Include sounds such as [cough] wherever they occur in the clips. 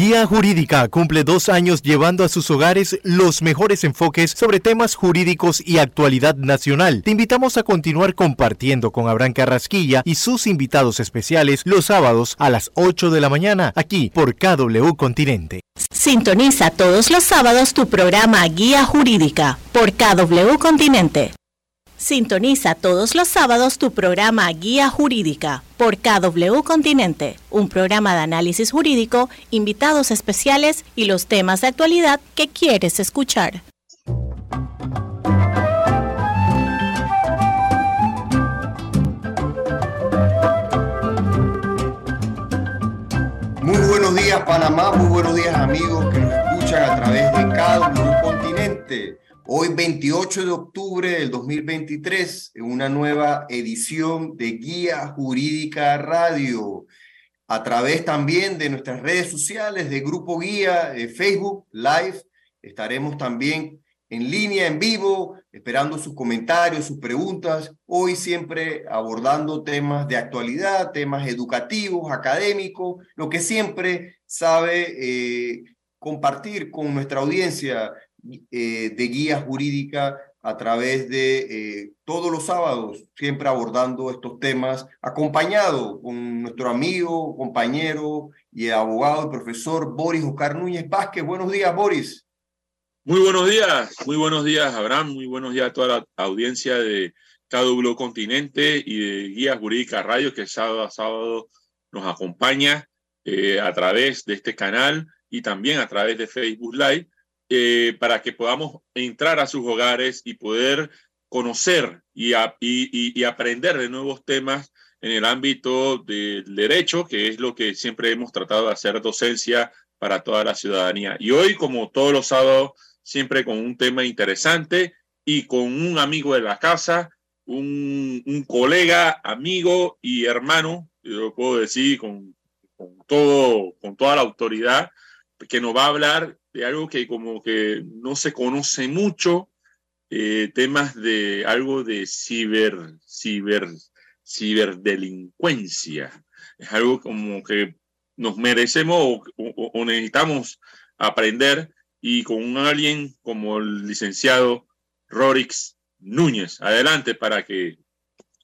Guía Jurídica cumple dos años llevando a sus hogares los mejores enfoques sobre temas jurídicos y actualidad nacional. Te invitamos a continuar compartiendo con Abraham Carrasquilla y sus invitados especiales los sábados a las 8 de la mañana aquí por KW Continente. Sintoniza todos los sábados tu programa Guía Jurídica por KW Continente. Sintoniza todos los sábados tu programa Guía Jurídica por KW Continente, un programa de análisis jurídico, invitados especiales y los temas de actualidad que quieres escuchar. Muy buenos días Panamá, muy buenos días amigos que nos escuchan a través de KW Continente. Hoy 28 de octubre del 2023, en una nueva edición de Guía Jurídica Radio, a través también de nuestras redes sociales de Grupo Guía, de Facebook Live, estaremos también en línea, en vivo, esperando sus comentarios, sus preguntas, hoy siempre abordando temas de actualidad, temas educativos, académicos, lo que siempre sabe eh, compartir con nuestra audiencia eh, de guía jurídica a través de eh, todos los sábados, siempre abordando estos temas, acompañado con nuestro amigo, compañero y abogado, el profesor Boris Oscar Núñez Vázquez. Buenos días, Boris. Muy buenos días, muy buenos días, Abraham, muy buenos días a toda la audiencia de KW Continente y de Guía Jurídica Radio que sábado a sábado nos acompaña eh, a través de este canal y también a través de Facebook Live eh, para que podamos entrar a sus hogares y poder conocer y, aprender de nuevos temas en el ámbito del derecho, que es lo que siempre hemos tratado de hacer docencia para toda la ciudadanía. Y hoy, como todos los sábados, siempre con un tema interesante y con un amigo de la casa, un, colega, amigo y hermano, yo puedo decir con, con, todo, con toda la autoridad, que nos va a hablar de algo que como que no se conoce mucho, eh, temas de algo de ciber, ciber, ciberdelincuencia. Es algo como que nos merecemos o, necesitamos aprender y con un alguien como el licenciado Rorix Núñez. Adelante para que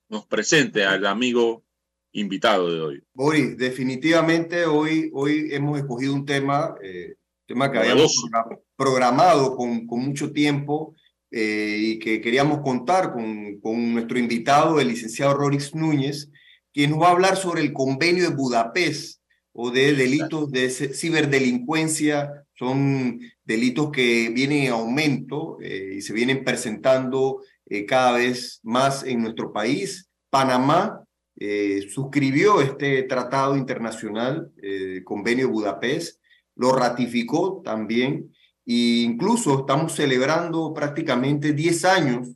nos presente al amigo invitado de hoy. Boris, definitivamente hoy, hoy hemos escogido un tema eh, tema que habíamos programado con, con mucho tiempo eh, y que queríamos contar con, con, nuestro invitado, el licenciado Rorix Núñez, quien nos va a hablar sobre el convenio de Budapest o de delitos de ciberdelincuencia. Son delitos que vienen en aumento eh, y se vienen presentando eh, cada vez más en nuestro país. Panamá suscribió este tratado internacional, el convenio de Budapest, lo ratificó también. E incluso estamos celebrando prácticamente 10 años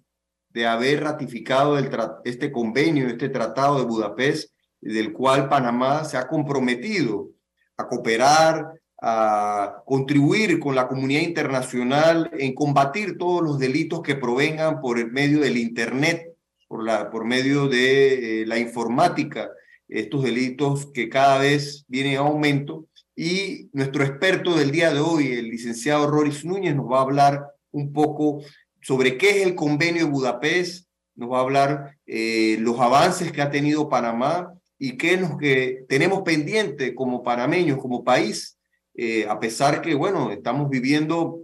de haber ratificado este convenio, este tratado de Budapest, del cual Panamá se ha comprometido a cooperar, a contribuir con la comunidad internacional en combatir todos los delitos que provengan por el medio del Internet, por, la, por medio de eh, la informática, estos delitos que cada vez vienen a aumento y nuestro experto del día de hoy, el licenciado Roris Núñez, nos va a hablar un poco sobre qué es el convenio de Budapest, nos va a hablar eh, los avances que ha tenido Panamá y qué es lo que tenemos pendiente como panameños, como país, eh, a pesar que, bueno, estamos viviendo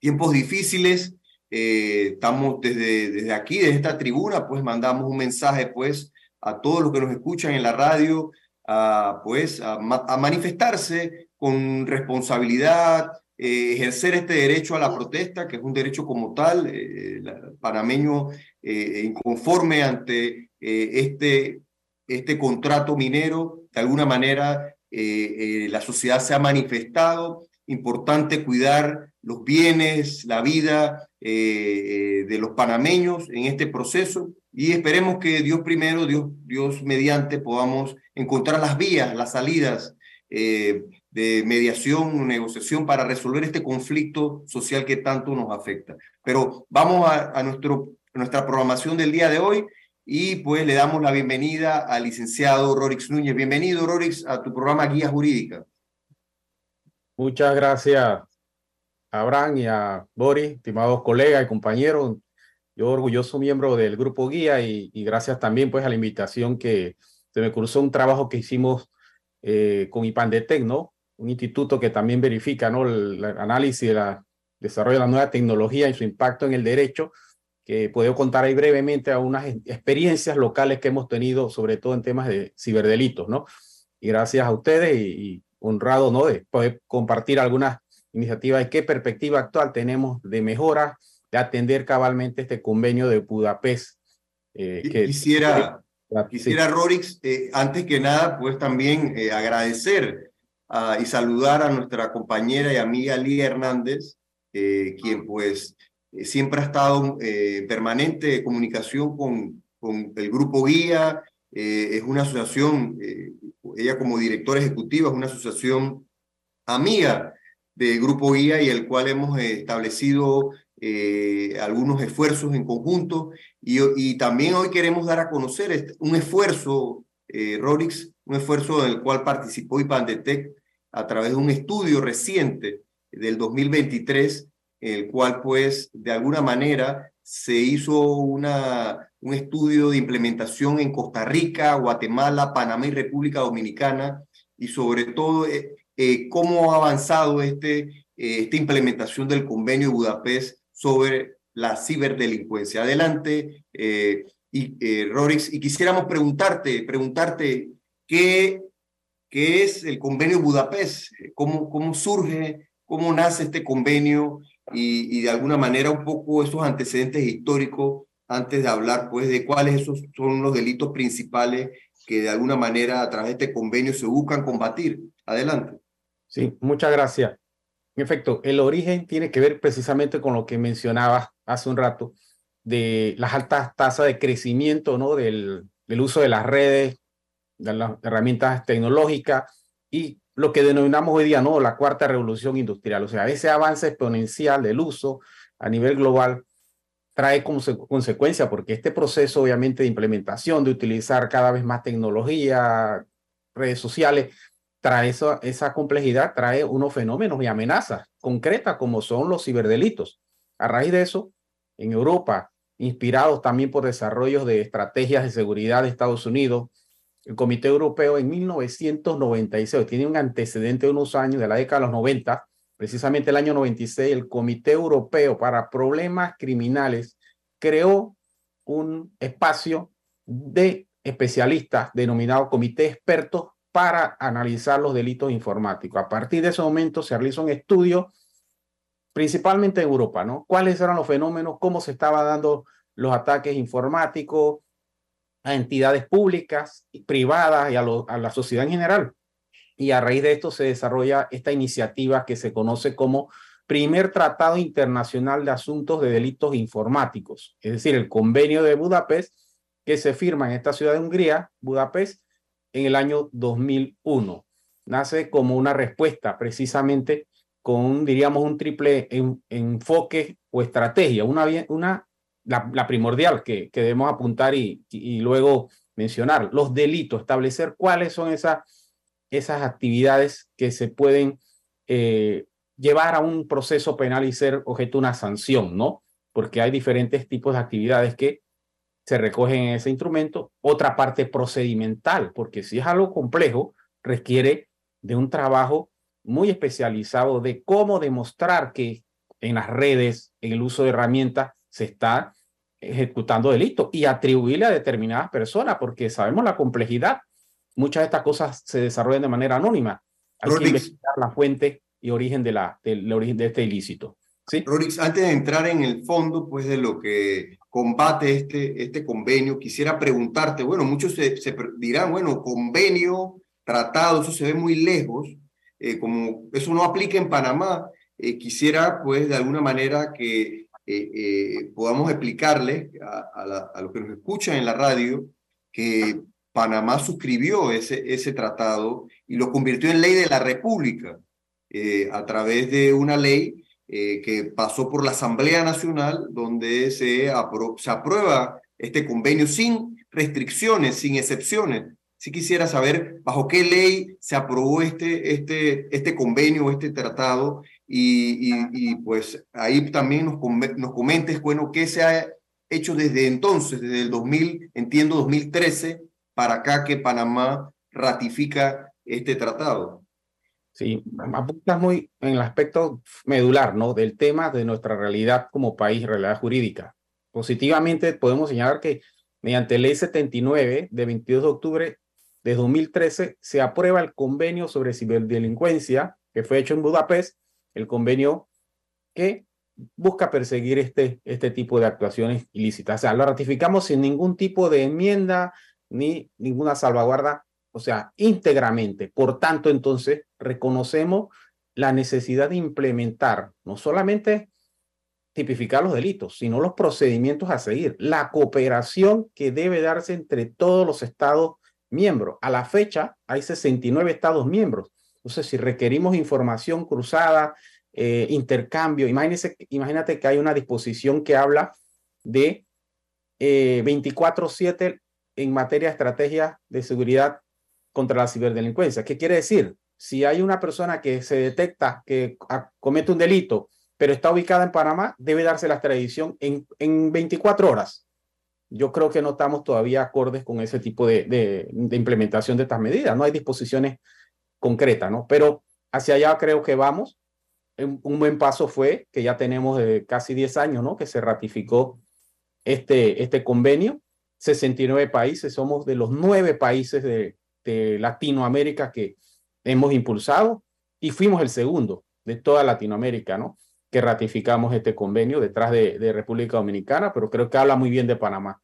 tiempos difíciles, eh, estamos desde, desde aquí, desde esta tribuna, pues mandamos un mensaje, pues, a todos los que nos escuchan en la radio, a, pues, a, manifestarse con responsabilidad, eh, ejercer este derecho a la protesta, que es un derecho como tal, eh, panameño eh, inconforme ante este, este contrato minero, de alguna manera la sociedad se ha manifestado, importante cuidar los bienes, la vida de los panameños en este proceso y esperemos que Dios primero, Dios, Dios mediante, podamos encontrar las vías, las salidas eh, de mediación negociación para resolver este conflicto social que tanto nos afecta. Pero vamos a, nuestro, nuestra programación del día de hoy y pues le damos la bienvenida al licenciado Rorix Núñez. Bienvenido, Rorix, a tu programa Guía Jurídica. Muchas gracias a Abraham y a Boris, estimados colegas y compañeros. Yo orgulloso miembro del grupo guía y, gracias también pues a la invitación que se me cruzó un trabajo que hicimos eh, con IPANDETEC, ¿no? Un instituto que también verifica, ¿no? El, análisis del desarrollo de la nueva tecnología y su impacto en el derecho, que puedo contar ahí brevemente a unas experiencias locales que hemos tenido, sobre todo en temas de ciberdelitos, ¿no? Y gracias a ustedes y, honrado, ¿no? De poder compartir algunas iniciativas y qué perspectiva actual tenemos de mejora de atender cabalmente este convenio de Budapest. Eh, que, quisiera, quisiera Rorix, eh, antes que nada, pues también eh, agradecer y saludar a nuestra compañera y amiga Lía Hernández, quien pues siempre ha estado en permanente comunicación con, con el Grupo Guía, es una asociación, ella como directora ejecutiva, es una asociación amiga del Grupo Guía y el cual hemos establecido eh, algunos esfuerzos en conjunto. Y, y, también hoy queremos dar a conocer este, un esfuerzo, eh, Rorix, un esfuerzo en el cual participó IPANDETEC a través de un estudio reciente del 2023, el cual pues de alguna manera se hizo una, un estudio de implementación en Costa Rica, Guatemala, Panamá y República Dominicana. Y sobre todo eh, eh cómo ha avanzado este, esta implementación del convenio de Budapest sobre la ciberdelincuencia. Adelante, eh, y, eh, Rorix, y quisiéramos preguntarte, preguntarte qué, qué es el convenio Budapest, cómo, cómo surge, cómo nace este convenio y, y, de alguna manera un poco esos antecedentes históricos antes de hablar pues de cuáles esos son los delitos principales que de alguna manera a través de este convenio se buscan combatir. Adelante. Sí, muchas gracias. En efecto, el origen tiene que ver precisamente con lo que mencionaba hace un rato, de las altas tasas de crecimiento ¿no? del, del uso de las redes, de las herramientas tecnológicas y lo que denominamos hoy día ¿no? la cuarta revolución industrial. O sea, ese avance exponencial del uso a nivel global trae como consecuencia, porque este proceso obviamente de implementación, de utilizar cada vez más tecnología, redes sociales, trae esa, esa complejidad, trae unos fenómenos y amenazas concretas como son los ciberdelitos. A raíz de eso, en Europa, inspirados también por desarrollos de estrategias de seguridad de Estados Unidos, el Comité Europeo en 1996, tiene un antecedente de unos años, de la década de los 90, precisamente el año 96, el Comité Europeo para Problemas Criminales creó un espacio de especialistas denominado Comité Expertos para analizar los delitos informáticos. A partir de ese momento se realizó un estudio, principalmente en Europa, ¿no? ¿Cuáles eran los fenómenos? ¿Cómo se estaban dando los ataques informáticos a entidades públicas, y privadas y a, a la sociedad en general? Y a raíz de esto se desarrolla esta iniciativa que se conoce como primer Tratado Internacional de Asuntos de Delitos Informáticos, es decir, el convenio de Budapest que se firma en esta ciudad de Hungría, Budapest, en el año 2001. Nace como una respuesta precisamente con, diríamos, un triple enfoque o estrategia, una, una la, primordial que, que, debemos apuntar y, y, luego mencionar, los delitos, establecer cuáles son esas, esas actividades que se pueden eh, llevar a un proceso penal y ser objeto de una sanción, ¿no? Porque hay diferentes tipos de actividades que se recogen en ese instrumento. Otra parte procedimental, porque si es algo complejo, requiere de un trabajo muy especializado de cómo demostrar que en las redes, en el uso de herramientas, se está ejecutando delito y atribuirle a determinadas personas, porque sabemos la complejidad. Muchas de estas cosas se desarrollan de manera anónima. Hay que investigar la fuente y origen de, la, del origen de este ilícito. ¿sí? Antes de entrar en el fondo pues, de lo que combate este, este convenio. Quisiera preguntarte, bueno, muchos se, dirán, bueno, convenio, tratado, eso se ve muy lejos, eh, como eso no aplica en Panamá. Eh, quisiera, pues, de alguna manera que eh, podamos explicarle a, a, los que nos escuchan en la radio que Panamá suscribió ese, ese tratado y lo convirtió en ley de la República a través de una ley eh, que pasó por la Asamblea Nacional, donde se, aprueba este convenio sin restricciones, sin excepciones. sí quisiera saber bajo qué ley se aprobó este, este, este convenio, este tratado, y, pues ahí también nos, nos comentes, bueno, qué se ha hecho desde entonces, desde el 2000, entiendo 2013, para acá que Panamá ratifica este tratado. Sí, apuntas muy en el aspecto medular, ¿no? Del tema de nuestra realidad como país, realidad jurídica. Positivamente podemos señalar que mediante ley 79 de 22 de octubre de 2013 se aprueba el convenio sobre ciberdelincuencia que fue hecho en Budapest, el convenio que busca perseguir este, este tipo de actuaciones ilícitas. O sea, lo ratificamos sin ningún tipo de enmienda ni ninguna salvaguarda, o sea, íntegramente. Por tanto, entonces, reconocemos la necesidad de implementar no solamente tipificar los delitos, sino los procedimientos a seguir, la cooperación que debe darse entre todos los estados miembros. A la fecha hay 69 estados miembros. Entonces, si requerimos información cruzada, eh, intercambio, imagínese, imagínate que hay una disposición que habla de eh, 24/7 en materia de estrategia de seguridad contra la ciberdelincuencia. ¿Qué quiere decir? Si hay una persona que se detecta que comete un delito pero está ubicada en Panamá, debe darse la extradición en, en 24 horas. Yo creo que no estamos todavía acordes con ese tipo de, de, implementación de estas medidas. No hay disposiciones concretas, ¿no? Pero hacia allá creo que vamos. Un, buen paso fue que ya tenemos casi 10 años, ¿no? Que se ratificó este, este convenio. 69 países, somos de los nueve países de, de Latinoamérica que hemos impulsado y fuimos el segundo de toda Latinoamérica, ¿no? que ratificamos este convenio detrás de, República Dominicana, pero creo que habla muy bien de Panamá.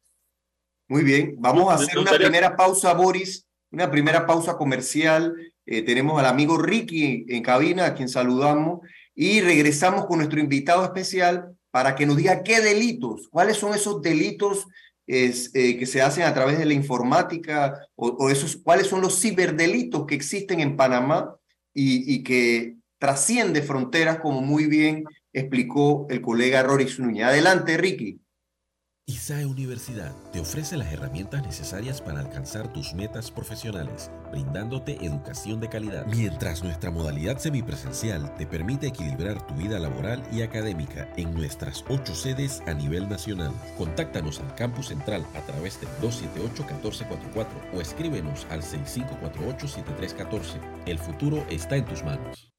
Muy bien, vamos a hacer una primera pausa, Boris, una primera pausa comercial. Eh, tenemos al amigo Ricky en cabina, a quien saludamos, y regresamos con nuestro invitado especial para que nos diga qué delitos, cuáles son esos delitos es, eh, que se hacen a través de la informática o, esos, cuáles son los ciberdelitos que existen en Panamá y, que trasciende fronteras, como muy bien explicó el colega Roris Núñez. Adelante, Ricky. ISAE Universidad te ofrece las herramientas necesarias para alcanzar tus metas profesionales, brindándote educación de calidad. Mientras nuestra modalidad semipresencial te permite equilibrar tu vida laboral y académica en nuestras ocho sedes a nivel nacional. Contáctanos al campus central a través del 278-1444 o escríbenos al 6548-7314. El futuro está en tus manos.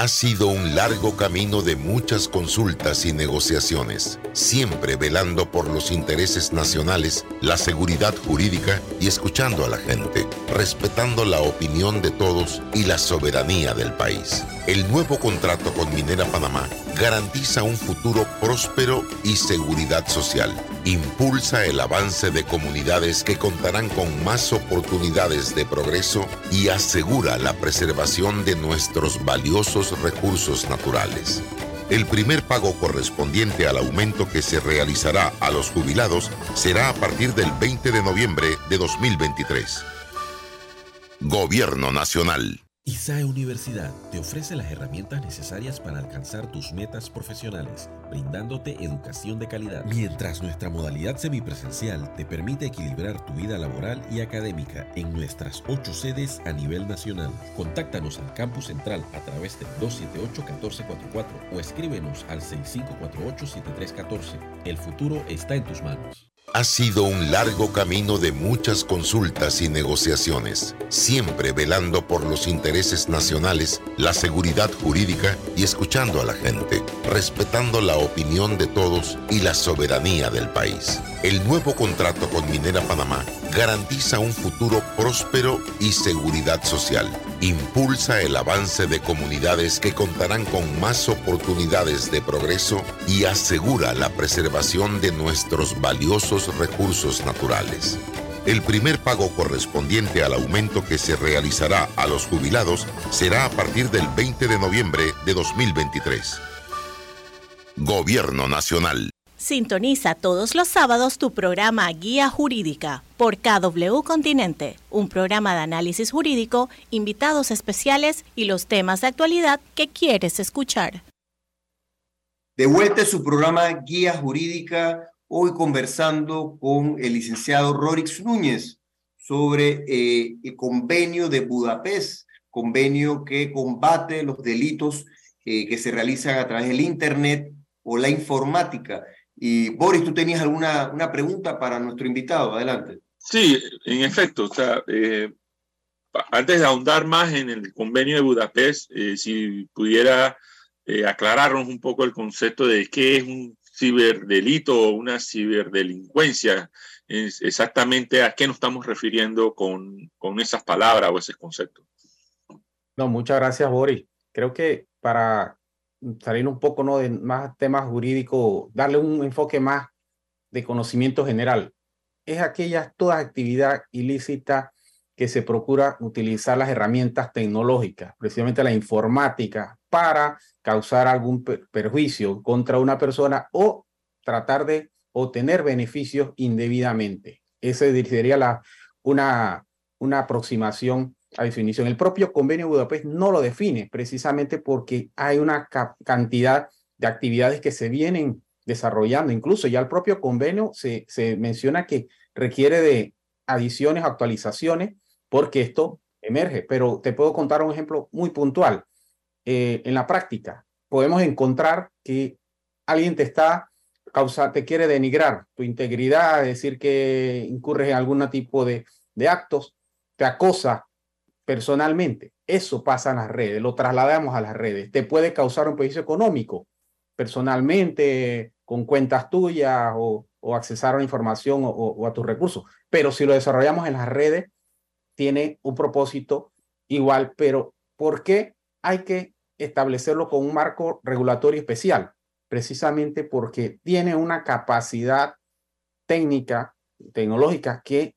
Ha sido un largo camino de muchas consultas y negociaciones, siempre velando por los intereses nacionales, la seguridad jurídica y escuchando a la gente, respetando la opinión de todos y la soberanía del país. El nuevo contrato con Minera Panamá garantiza un futuro próspero y seguridad social. Impulsa el avance de comunidades que contarán con más oportunidades de progreso y asegura la preservación de nuestros valiosos recursos naturales. El primer pago correspondiente al aumento que se realizará a los jubilados será a partir del 20 de noviembre de 2023. Gobierno Nacional. ISAE Universidad te ofrece las herramientas necesarias para alcanzar tus metas profesionales, brindándote educación de calidad. Mientras nuestra modalidad semipresencial te permite equilibrar tu vida laboral y académica en nuestras ocho sedes a nivel nacional. Contáctanos al campus central a través del 278-1444 o escríbenos al 6548-7314. El futuro está en tus manos. Ha sido un largo camino de muchas consultas y negociaciones, siempre velando por los intereses nacionales, la seguridad jurídica y escuchando a la gente, respetando la opinión de todos y la soberanía del país. El nuevo contrato con Minera Panamá garantiza un futuro próspero y seguridad social. Impulsa el avance de comunidades que contarán con más oportunidades de progreso y asegura la preservación de nuestros valiosos recursos naturales. El primer pago correspondiente al aumento que se realizará a los jubilados será a partir del 20 de noviembre de 2023. Gobierno Nacional. Sintoniza todos los sábados tu programa Guía Jurídica por KW Continente, un programa de análisis jurídico, invitados especiales y los temas de actualidad que quieres escuchar. De vuelta a su programa Guía Jurídica, hoy conversando con el licenciado Rorix Núñez sobre eh, el convenio de Budapest, convenio que combate los delitos eh, que se realizan a través del Internet o la informática. Y Boris, tú tenías alguna una pregunta para nuestro invitado. Adelante. Sí, en efecto. O sea, eh, antes de ahondar más en el convenio de Budapest, eh, si pudiera aclararnos un poco el concepto de qué es un ciberdelito o una ciberdelincuencia, exactamente a qué nos estamos refiriendo con, con esas palabras o ese concepto. No, muchas gracias, Boris. Creo que para salir un poco ¿no? de más temas jurídicos, darle un enfoque más de conocimiento general. Es aquella toda actividad ilícita que se procura utilizar las herramientas tecnológicas, precisamente la informática, para causar algún perjuicio contra una persona o tratar de obtener beneficios indebidamente. Esa sería la, una, una aproximación a definición. El propio convenio de Budapest no lo define precisamente porque hay una cantidad de actividades que se vienen desarrollando. Incluso ya el propio convenio se, se menciona que requiere de adiciones, actualizaciones, porque esto emerge. Pero te puedo contar un ejemplo muy puntual. Eh, en la práctica, podemos encontrar que alguien te está causa, te quiere denigrar tu integridad, decir que incurres en algún tipo de, de actos, te acosa personalmente. Eso pasa en las redes, lo trasladamos a las redes. Te puede causar un perjuicio económico personalmente, con cuentas tuyas o, o accesar a la información o, a tus recursos. Pero si lo desarrollamos en las redes, tiene un propósito igual. Pero ¿por qué hay que establecerlo con un marco regulatorio especial? Precisamente porque tiene una capacidad técnica, tecnológica que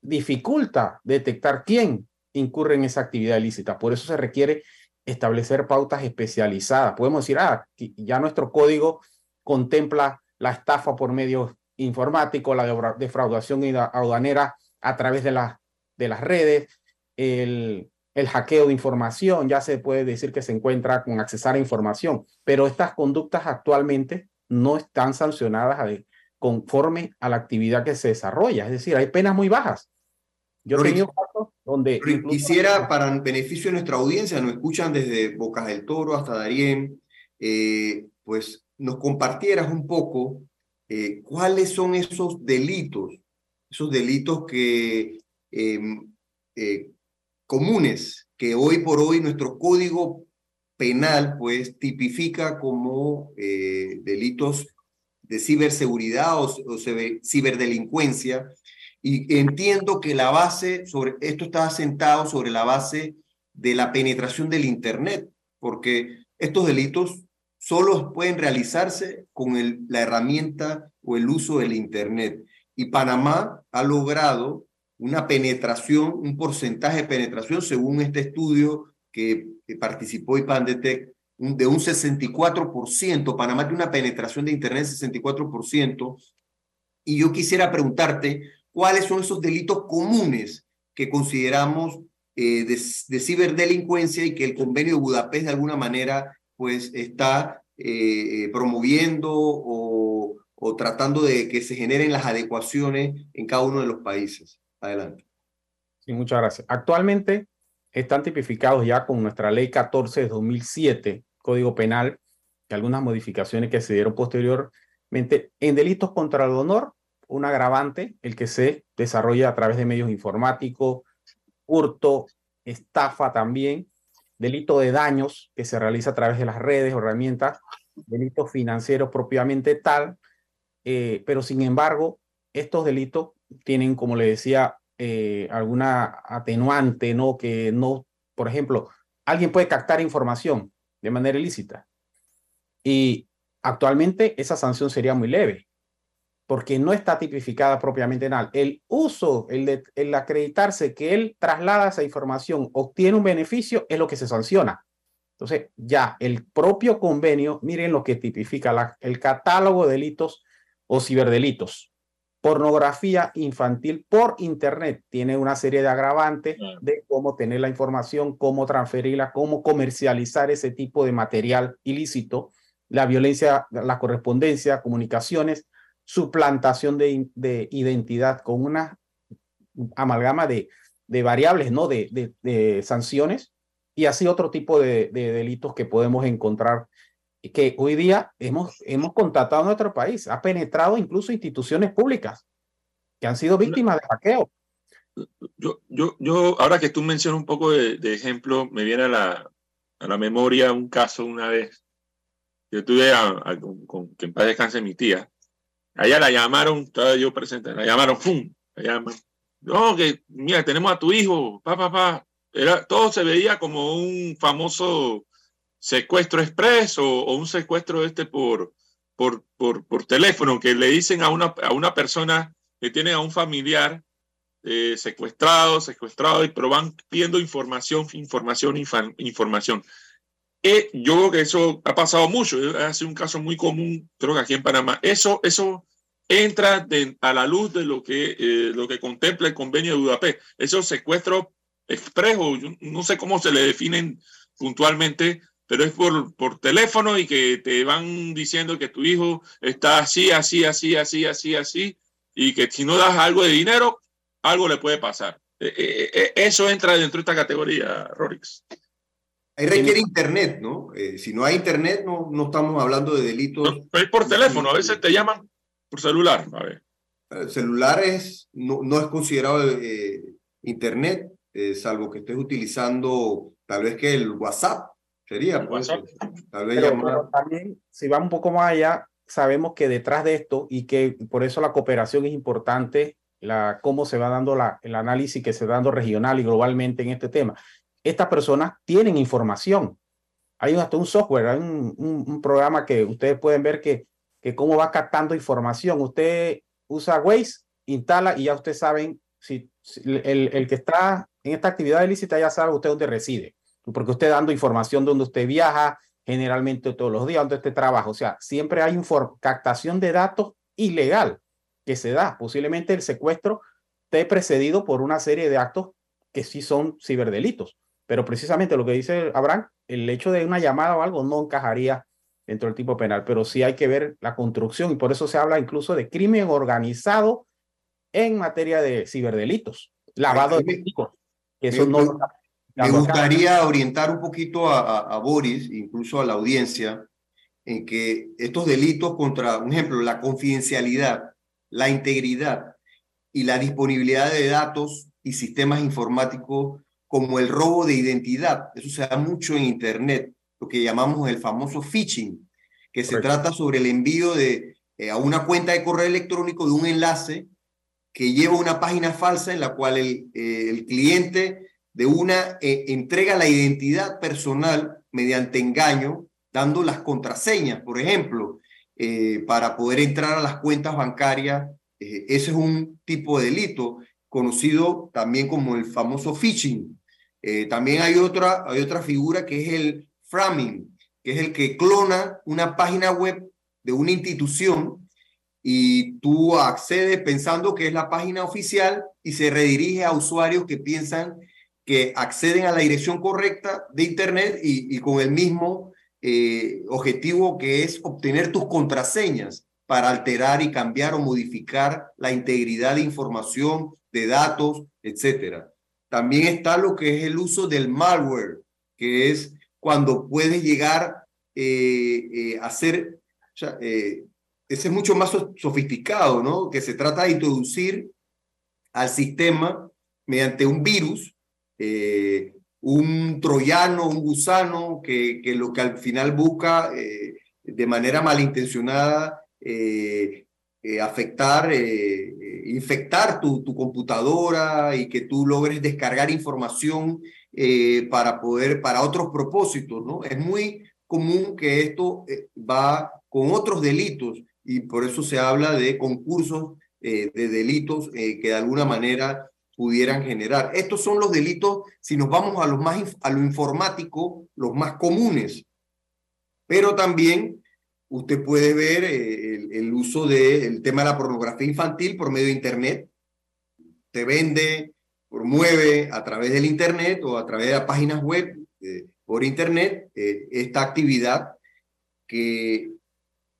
dificulta detectar quién incurre en esa actividad ilícita. Por eso se requiere establecer pautas especializadas. Podemos decir, ah, ya nuestro código contempla la estafa por medios informáticos, la defraudación aduanera a través de, la, de las redes, el, el hackeo de información, ya se puede decir que se encuentra con accesar a información, pero estas conductas actualmente no están sancionadas conforme a la actividad que se desarrolla, es decir, hay penas muy bajas. Yo he donde... Quisiera, para beneficio de nuestra audiencia, nos escuchan desde Bocas del Toro hasta Darién, eh, pues nos compartieras un poco eh, cuáles son esos delitos, esos delitos que em, eh, comunes que hoy por hoy nuestro código penal pues tipifica como delitos de ciberseguridad o, o ciberdelincuencia y entiendo que la base sobre esto está asentado sobre la base de la penetración del Internet, porque estos delitos solo pueden realizarse con la herramienta o el uso del Internet. Y Panamá ha logrado una penetración, un porcentaje de penetración, según este estudio que, que participó IPANDETEC, un, de un 64%. Panamá tiene una penetración de Internet de 64%. Y yo quisiera preguntarte, cuáles son esos delitos comunes que consideramos eh, de, ciberdelincuencia y que el convenio de Budapest de alguna manera pues está eh, eh, promoviendo o, o, tratando de que se generen las adecuaciones en cada uno de los países. Adelante. Sí, muchas gracias. Actualmente están tipificados ya con nuestra ley 14 de 2007, Código Penal, y algunas modificaciones que se dieron posteriormente en delitos contra el honor un agravante, el que se desarrolla a través de medios informáticos, hurto, estafa también, delito de daños que se realiza a través de las redes herramientas, delitos financieros propiamente tal, eh, pero sin embargo, estos delitos tienen, como le decía, eh, alguna atenuante, ¿no? Que no, por ejemplo, alguien puede captar información de manera ilícita y actualmente esa sanción sería muy leve porque no está tipificada propiamente en. El uso, el, de, el acreditarse que él traslada esa información, obtiene un beneficio, es lo que se sanciona. Entonces, ya el propio convenio, miren lo que tipifica la, el catálogo de delitos o ciberdelitos. Pornografía infantil por Internet tiene una serie de agravantes de cómo tener la información, cómo transferirla, cómo comercializar ese tipo de material ilícito, la violencia, la correspondencia, comunicaciones, suplantación de, de identidad con una amalgama de, de variables, ¿no? De, de, sanciones y así otro tipo de, delitos que podemos encontrar que hoy día hemos, hemos contatado en nuestro país, ha penetrado incluso instituciones públicas que han sido víctimas de hackeo. Yo, yo, yo, ahora que tú mencionas un poco de, ejemplo, me viene a la, a la memoria un caso una vez. Yo tuve a, con, que en paz descanse mi tía. Allá la llamaron, estaba yo presente, la llamaron, ¡fum! La llaman. No, que mira, tenemos a tu hijo, papá, papá. Era, todo se veía como un famoso secuestro expreso o, un secuestro este por, por, por, por, teléfono, que le dicen a una, a una persona que tiene a un familiar eh, secuestrado, secuestrado, pero van pidiendo información, información, información. Yo creo que eso ha pasado mucho, ha sido un caso muy común, creo que aquí en Panamá. Eso, eso entra a la luz de lo que, eh, lo que contempla el convenio de Budapest. Esos secuestros expresos, no sé cómo se le definen puntualmente, pero es por, por teléfono y que te van diciendo que tu hijo está así, así, así, así, así, así, y que si no das algo de dinero, algo le puede pasar. Eh, eh, eso entra dentro de esta categoría, Rorix. Ahí requiere internet, ¿no? si no hay internet, no, no estamos hablando de delitos. es por teléfono, a veces te llaman por celular. A ver. El celular es, no, no es considerado internet, salvo que estés utilizando tal vez que el WhatsApp sería. Pues, tal vez pero también, si va un poco más allá, sabemos que detrás de esto y que por eso la cooperación es importante la, cómo se va dando la, el análisis que se va dando regional y globalmente en este tema. Estas personas tienen información. Hay hasta un software, hay un, programa que ustedes pueden ver que, cómo va captando información. Usted usa Waze, instala y ya ustedes saben si, el, el, que está en esta actividad ilícita ya sabe usted dónde reside, porque usted dando información de dónde usted viaja, generalmente todos los días, dónde usted trabaja. O sea, siempre hay captación de datos ilegal que se da. Posiblemente el secuestro esté precedido por una serie de actos que sí son ciberdelitos. Pero precisamente lo que dice Abraham, el hecho de una llamada o algo no encajaría dentro del tipo penal, pero sí hay que ver la construcción y por eso se habla incluso de crimen organizado en materia de ciberdelitos, lavado de dinero. Eso me, no. Me, gustaría orientar un poquito a, a, Boris, incluso a la audiencia, en que estos delitos contra, un ejemplo, la confidencialidad, la integridad y la disponibilidad de datos y sistemas informáticos como el robo de identidad. Eso se da mucho en Internet, lo que llamamos el famoso phishing, que se trata sobre el envío de, eh, a una cuenta de correo electrónico de un enlace que lleva una página falsa en la cual el, eh, el cliente de una eh, entrega la identidad personal mediante engaño, dando las contraseñas, por ejemplo, para poder entrar a las cuentas bancarias. Ese es un tipo de delito conocido también como el famoso phishing. Eh, también hay otra, hay otra figura que es el framing, que es el que clona una página web de una institución y tú accedes pensando que es la página oficial y se redirige a usuarios que piensan que acceden a la dirección correcta de Internet y, con el mismo eh, objetivo que es obtener tus contraseñas para alterar y cambiar o modificar la integridad de información, de datos, etcétera. También está lo que es el uso del malware, que es cuando puedes llegar eh, eh, a ser, ese es mucho más sofisticado, ¿no? Que se trata de introducir al sistema mediante un virus un troyano, un gusano, que, lo que al final busca eh, de manera malintencionada eh, eh, afectar, infectar tu, tu, computadora y que tú logres descargar información para poder, para otros propósitos, ¿no? Es muy común que esto va con otros delitos y por eso se habla de concursos de delitos que de alguna manera pudieran generar. Estos son los delitos, si nos vamos a, los más, a lo informático, los más comunes. Pero también usted puede ver eh, el, uso del tema de la pornografía infantil por medio de Internet. Te vende, promueve a través del Internet o a través de páginas web eh, por Internet eh, esta actividad que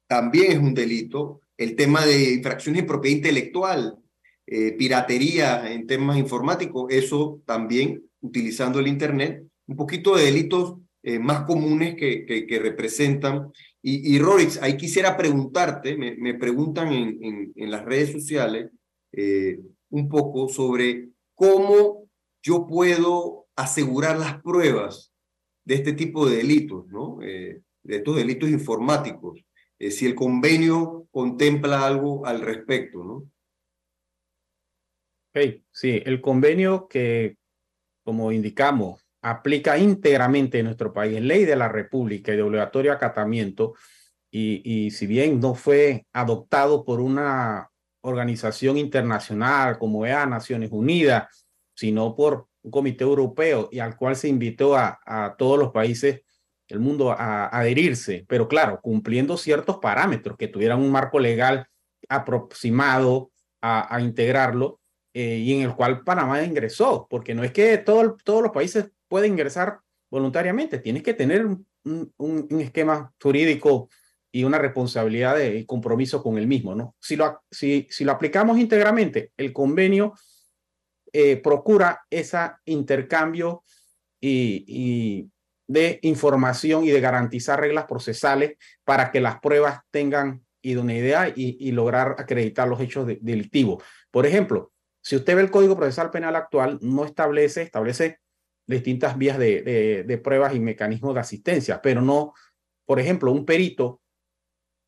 también es un delito. El tema de infracciones de propiedad intelectual, eh, piratería en temas informáticos, eso también utilizando el Internet, un poquito de delitos eh, más comunes que, que, representan. Y, y, ahí quisiera preguntarte, me, preguntan en, las redes sociales eh, un poco sobre cómo yo puedo asegurar las pruebas de este tipo de delitos, ¿no? de estos delitos informáticos, si el convenio contempla algo al respecto, ¿no? sí, el convenio que, como indicamos, aplica íntegramente en nuestro país, ley de la República y de obligatorio acatamiento, y, y si bien no fue adoptado por una organización internacional como EA Naciones Unidas, sino por un comité europeo y al cual se invitó a, a todos los países del mundo a, a adherirse, pero claro, cumpliendo ciertos parámetros que tuvieran un marco legal aproximado a, a integrarlo eh, y en el cual Panamá ingresó, porque no es que todo, todos los países pueden ingresar voluntariamente, tienes que tener un, esquema jurídico y una responsabilidad de compromiso con el mismo, ¿no? Si lo, si, si lo aplicamos íntegramente, el convenio eh, procura ese intercambio y, de información y de garantizar reglas procesales para que las pruebas tengan idoneidad y, y lograr acreditar los hechos de, delictivos. Por ejemplo, si usted ve el Código Procesal Penal actual, no establece, establece distintas vías de, pruebas y mecanismos de asistencia, pero no, por ejemplo, un perito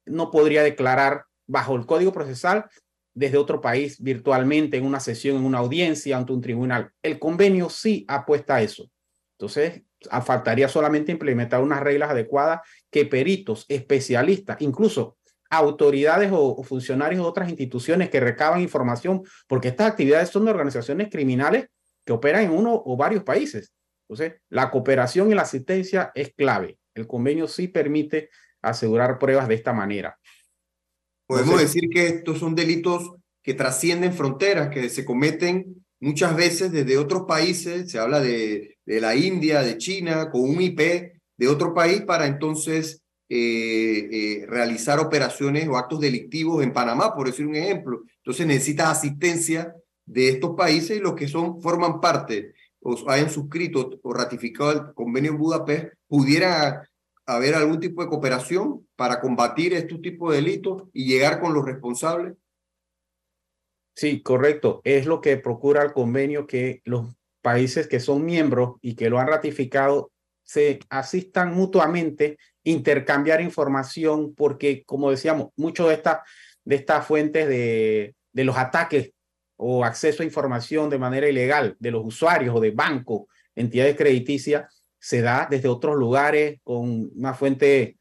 no podría declarar bajo el Código Procesal desde otro país virtualmente en una sesión, en una audiencia ante un tribunal. El convenio sí apuesta a eso. Entonces, faltaría solamente implementar unas reglas adecuadas que peritos, especialistas, incluso autoridades o, funcionarios de otras instituciones que recaban información, porque estas actividades son de organizaciones criminales que operan en uno o varios países. Entonces, la cooperación y la asistencia es clave. El convenio sí permite asegurar pruebas de esta manera. Podemos decir que estos son delitos que trascienden fronteras, que se cometen muchas veces desde otros países, se habla de, de la India, de China, con un IP de otro país para entonces eh, eh, realizar operaciones o actos delictivos en Panamá, por decir un ejemplo. Entonces necesitas asistencia de estos países y los que son, forman parte o hayan suscrito o ratificado el convenio en Budapest, pudiera haber algún tipo de cooperación para combatir estos tipos de delitos y llegar con los responsables. Sí, correcto. Es lo que procura el convenio que los países que son miembros y que lo han ratificado se asistan mutuamente, intercambiar información, porque como decíamos, mucho de, esta, de estas fuentes de, de los ataques o acceso a información de manera ilegal de los usuarios o de bancos, entidades crediticias, se da desde otros lugares con una fuente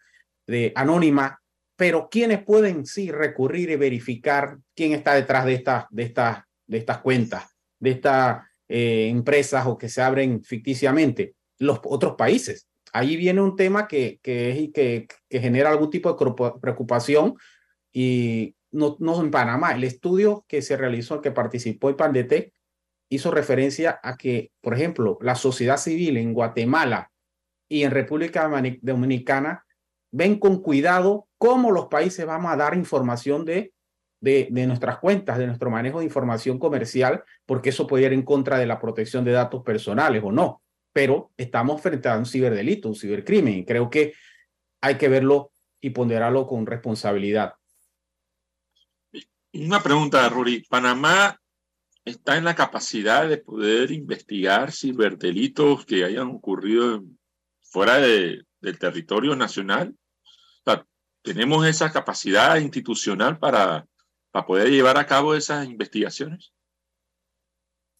de, anónima, pero quienes pueden sí recurrir y verificar quién está detrás de estas, de estas, de estas cuentas, de estas eh, empresas o que se abren ficticiamente los otros países. Ahí viene un tema que, que, que, que genera algún tipo de preocupación y no, en Panamá. El estudio que se realizó, que participó el PANDETE, hizo referencia a que, por ejemplo, la sociedad civil en Guatemala y en República Dominicana ven con cuidado cómo los países vamos a dar información de, de, de, nuestras cuentas, de nuestro manejo de información comercial, porque eso puede ir en contra de la protección de datos personales o no pero estamos frente a un ciberdelito, un cibercrimen, y creo que hay que verlo y ponderarlo con responsabilidad. Una pregunta, Rory. ¿Panamá está en la capacidad de poder investigar ciberdelitos que hayan ocurrido fuera de, del territorio nacional? ¿Tenemos esa capacidad institucional para, para poder llevar a cabo esas investigaciones?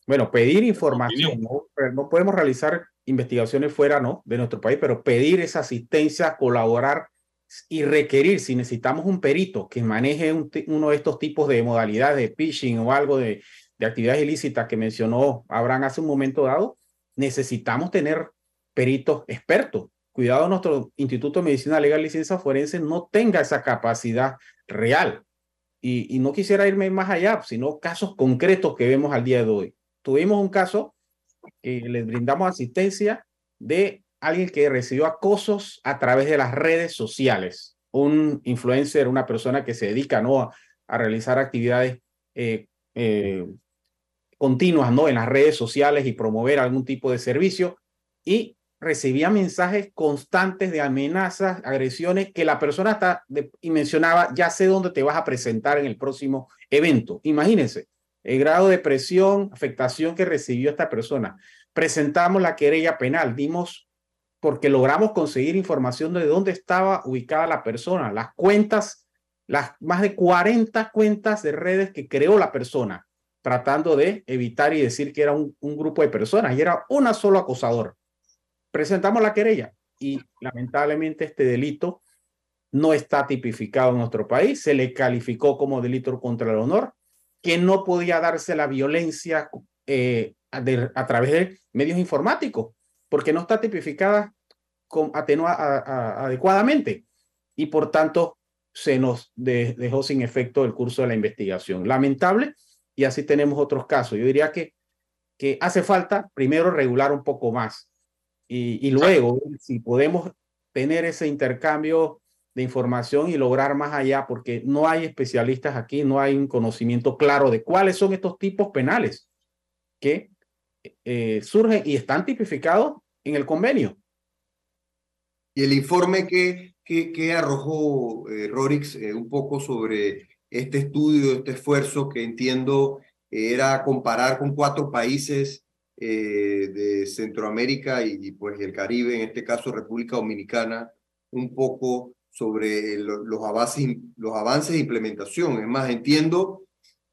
Bueno, pedir información, ¿no? no podemos realizar investigaciones fuera ¿no? de nuestro país, pero pedir esa asistencia, colaborar y requerir, si necesitamos un perito que maneje un, uno de estos tipos de modalidades de phishing o algo de, de actividades ilícitas que mencionó Abraham hace un momento dado, necesitamos tener peritos expertos. Cuidado, nuestro Instituto de Medicina Legal y Ciencia Forense no tenga esa capacidad real. Y, y no quisiera irme más allá, sino casos concretos que vemos al día de hoy tuvimos un caso que les brindamos asistencia de alguien que recibió acosos a través de las redes sociales. Un influencer, una persona que se dedica ¿no? a, realizar actividades eh, eh, continuas ¿no? en las redes sociales y promover algún tipo de servicio y recibía mensajes constantes de amenazas, agresiones que la persona está y mencionaba, ya sé dónde te vas a presentar en el próximo evento. Imagínense el grado de presión, afectación que recibió esta persona. Presentamos la querella penal, dimos porque logramos conseguir información de dónde estaba ubicada la persona, las cuentas, las más de 40 cuentas de redes que creó la persona, tratando de evitar y decir que era un, grupo de personas y era una solo acosador. Presentamos la querella y lamentablemente este delito no está tipificado en nuestro país, se le calificó como delito contra el honor, que no podía darse la violencia eh, a través de medios informáticos, porque no está tipificada con, adecuadamente y por tanto se nos dejó sin efecto el curso de la investigación. Lamentable y así tenemos otros casos. Yo diría que, que hace falta primero regular un poco más y luego si podemos tener ese intercambio de información y lograr más allá, porque no hay especialistas aquí, no hay un conocimiento claro de cuáles son estos tipos penales que eh, surgen y están tipificados en el convenio. Y el informe que, que, arrojó eh, Rorix eh, un poco sobre este estudio, este esfuerzo que entiendo era comparar con cuatro países de Centroamérica y, y, pues el Caribe, en este caso República Dominicana, un poco sobre los, avances, los avances de implementación. Es más, entiendo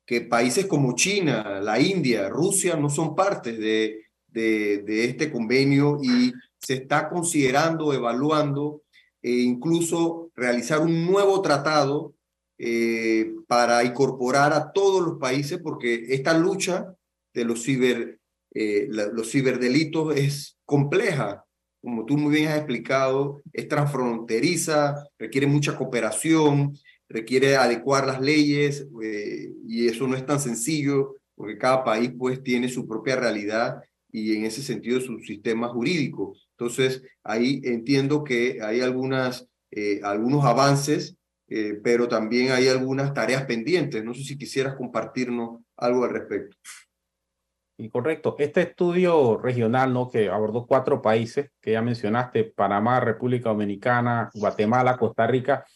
que países como China, la India, Rusia no son partes de, de, este convenio y se está considerando, evaluando e incluso realizar un nuevo tratado eh, para incorporar a todos los países, porque esta lucha de los, ciber, eh, los ciberdelitos es compleja. Como tú muy bien has explicado, es transfronteriza, requiere mucha cooperación, requiere adecuar las leyes eh, y eso no es tan sencillo porque cada país pues tiene su propia realidad y en ese sentido su sistema jurídico. Entonces ahí entiendo que hay algunas, eh, algunos avances, eh, pero también hay algunas tareas pendientes. No sé si quisieras compartirnos algo al respecto. Y correcto. Este estudio regional, ¿no? Que abordó cuatro países que ya mencionaste, Panamá, República Dominicana, Guatemala, Costa Rica.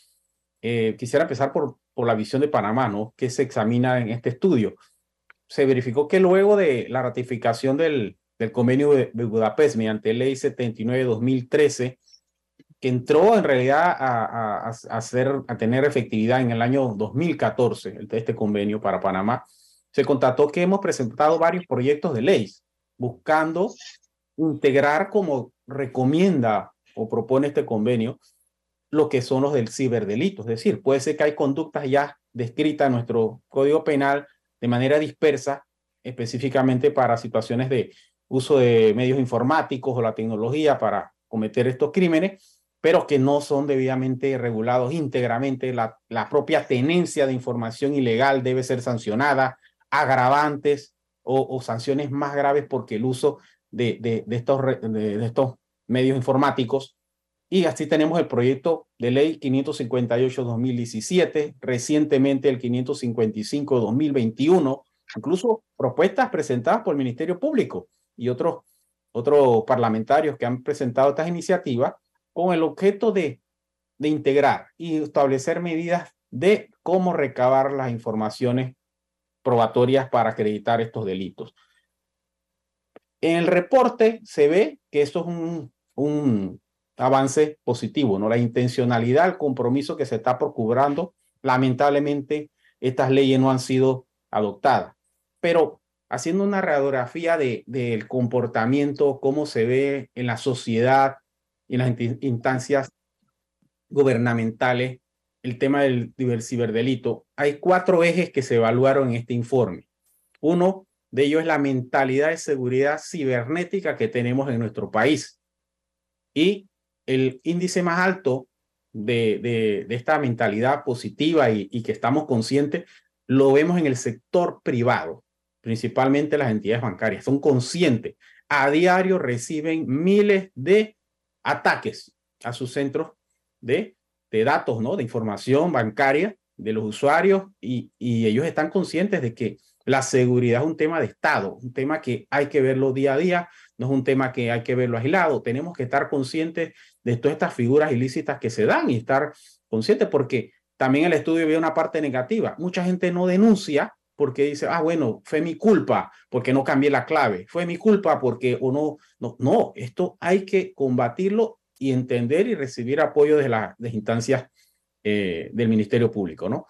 Eh, quisiera empezar por, por la visión de Panamá, ¿no? Que se examina en este estudio. Se verificó que luego de la ratificación del, del convenio de, Budapest mediante ley 79-2013, que entró en realidad a, a, hacer, a tener efectividad en el año 2014, este convenio para Panamá, se constató que hemos presentado varios proyectos de ley buscando integrar como recomienda o propone este convenio lo que son los del ciberdelito. Es decir, puede ser que hay conductas ya descritas en nuestro Código Penal de manera dispersa, específicamente para situaciones de uso de medios informáticos o la tecnología para cometer estos crímenes, pero que no son debidamente regulados íntegramente. La, propia tenencia de información ilegal debe ser sancionada, agravantes o, sanciones más graves porque el uso de, estos medios informáticos. Y así tenemos el proyecto de ley 558-2017, recientemente el 555-2021, incluso propuestas presentadas por el Ministerio Público y otros, otros parlamentarios que han presentado estas iniciativas con el objeto de, de integrar y establecer medidas de cómo recabar las informaciones probatorias para acreditar estos delitos. En el reporte se ve que esto es un, un avance positivo, ¿no? La intencionalidad, el compromiso que se está procurando, lamentablemente estas leyes no han sido adoptadas. Pero haciendo una radiografía de, del comportamiento, cómo se ve en la sociedad en las instancias gubernamentales, el tema del, ciberdelito, hay cuatro ejes que se evaluaron en este informe. Uno de ellos es la mentalidad de seguridad cibernética que tenemos en nuestro país. Y el índice más alto de, de, esta mentalidad positiva y, y que estamos conscientes lo vemos en el sector privado, principalmente las entidades bancarias. Son conscientes. A diario reciben miles de ataques a sus centros de de datos, ¿no? De información bancaria de los usuarios y, y ellos están conscientes de que La seguridad es un tema de Estado, un tema que hay que verlo día a día, no es un tema que hay que verlo aislado. Tenemos que estar conscientes de todas estas figuras ilícitas que se dan y estar conscientes porque también el estudio ve una parte negativa. Mucha gente no denuncia porque dice, ah, bueno, fue mi culpa porque no cambié la clave, fue mi culpa porque o no, no, esto hay que combatirlo y entender y recibir apoyo de las instancias eh, del Ministerio Público, ¿no?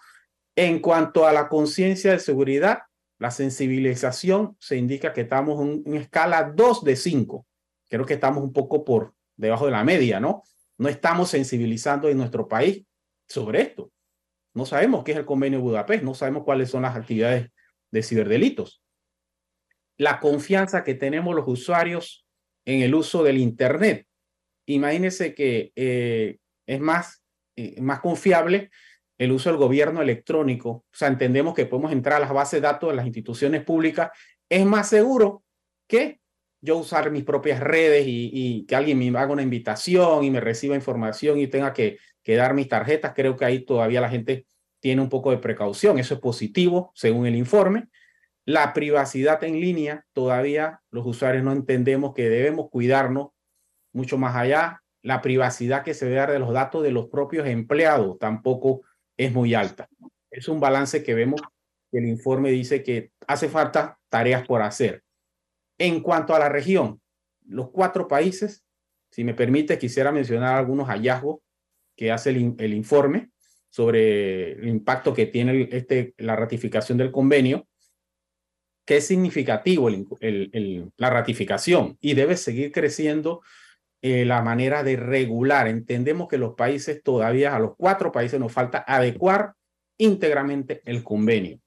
En cuanto a la conciencia de seguridad, la sensibilización se indica que estamos en, escala 2 de 5. Creo que estamos un poco por debajo de la media, ¿no? No estamos sensibilizando en nuestro país sobre esto. No sabemos qué es el convenio de Budapest, no sabemos cuáles son las actividades de ciberdelitos. La confianza que tenemos los usuarios en el uso del Internet. Imagínense que eh, es más, eh, más confiable el uso del gobierno electrónico, o sea, entendemos que podemos entrar a las bases de datos de las instituciones públicas, es más seguro que yo usar mis propias redes y, que alguien me haga una invitación y me reciba información y tenga que, que, dar mis tarjetas. Creo que ahí todavía la gente tiene un poco de precaución. Eso es positivo, según el informe. La privacidad en línea, todavía los usuarios no entendemos que debemos cuidarnos mucho más allá. La privacidad que se debe dar de los datos de los propios empleados tampoco es muy alta. Es un balance que vemos el informe dice que hace falta tareas por hacer. En cuanto a la región, los cuatro países, si me permite, quisiera mencionar algunos hallazgos que hace el, informe sobre el impacto que tiene este, la ratificación del convenio, que es significativo la ratificación y debe seguir creciendo eh, la manera de regular. Entendemos que los países todavía, a los cuatro países nos falta adecuar íntegramente el convenio.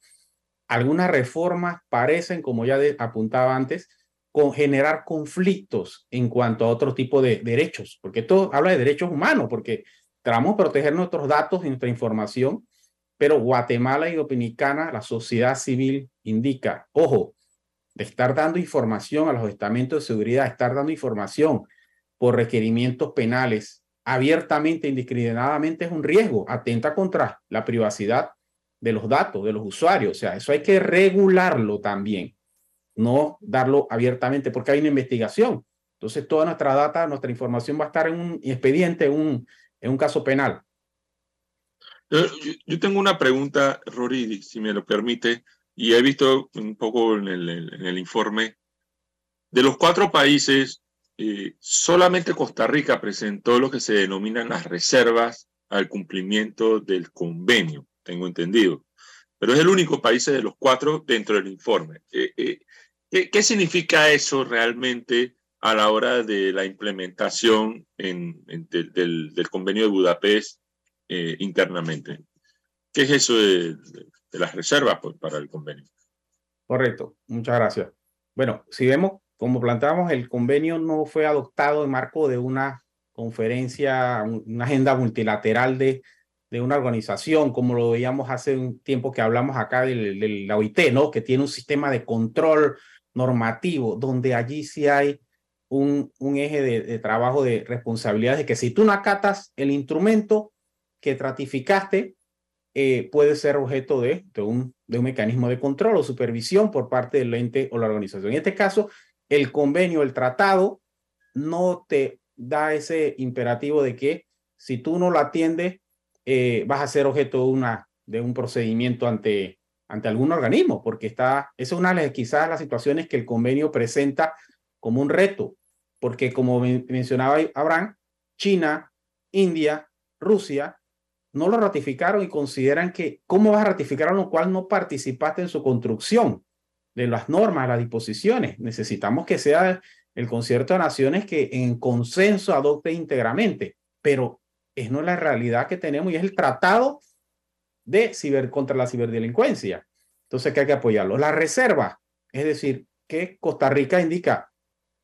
Algunas reformas parecen, como ya apuntaba antes, con generar conflictos en cuanto a otro tipo de derechos, porque esto habla de derechos humanos, porque tratamos de proteger nuestros datos y nuestra información, pero Guatemala y Dominicana, la sociedad civil indica, ojo, de estar dando información a los estamentos de seguridad, estar dando información por requerimientos penales abiertamente, indiscriminadamente es un riesgo, atenta contra la privacidad de los datos de los usuarios. O sea, eso hay que regularlo también, no darlo abiertamente porque hay una investigación. Entonces, toda nuestra data, nuestra información va a estar en un expediente, en un, en un caso penal. Yo, tengo una pregunta, Rory, si me lo permite, y he visto un poco en el, en el informe, de los cuatro países eh, solamente Costa Rica presentó lo que se denominan las reservas al cumplimiento del convenio, tengo entendido. Pero es el único país de los cuatro dentro del informe. Eh, eh, ¿qué, significa eso realmente a la hora de la implementación del, convenio de Budapest internamente? ¿Qué es eso de, las reservas pues, para el convenio? Correcto, muchas gracias. Bueno, si vemos como planteamos, el convenio no fue adoptado en marco de una conferencia, una agenda multilateral de, de una organización, como lo veíamos hace un tiempo que hablamos acá de la OIT, ¿no? Que tiene un sistema de control normativo, donde allí sí hay un, un eje de, trabajo de responsabilidad de que si tú no acatas el instrumento que ratificaste, eh, puede ser objeto de, de, un, de un mecanismo de control o supervisión por parte del ente o la organización. En este caso, el convenio, el tratado, no te da ese imperativo de que si tú no lo atiendes, eh, vas a ser objeto de, una, de un procedimiento ante, ante algún organismo, porque está, es una de quizás las situaciones que el convenio presenta como un reto, porque como mencionaba Abraham, China, India, Rusia, no lo ratificaron y consideran que, ¿cómo vas a ratificar a lo cual no participaste en su construcción? de las normas, las disposiciones. Necesitamos que sea el concierto de naciones que en consenso adopte íntegramente, pero es no la realidad que tenemos y es el tratado de ciber contra la ciberdelincuencia. Entonces, que hay que apoyarlo. La reserva, es decir, que Costa Rica indica,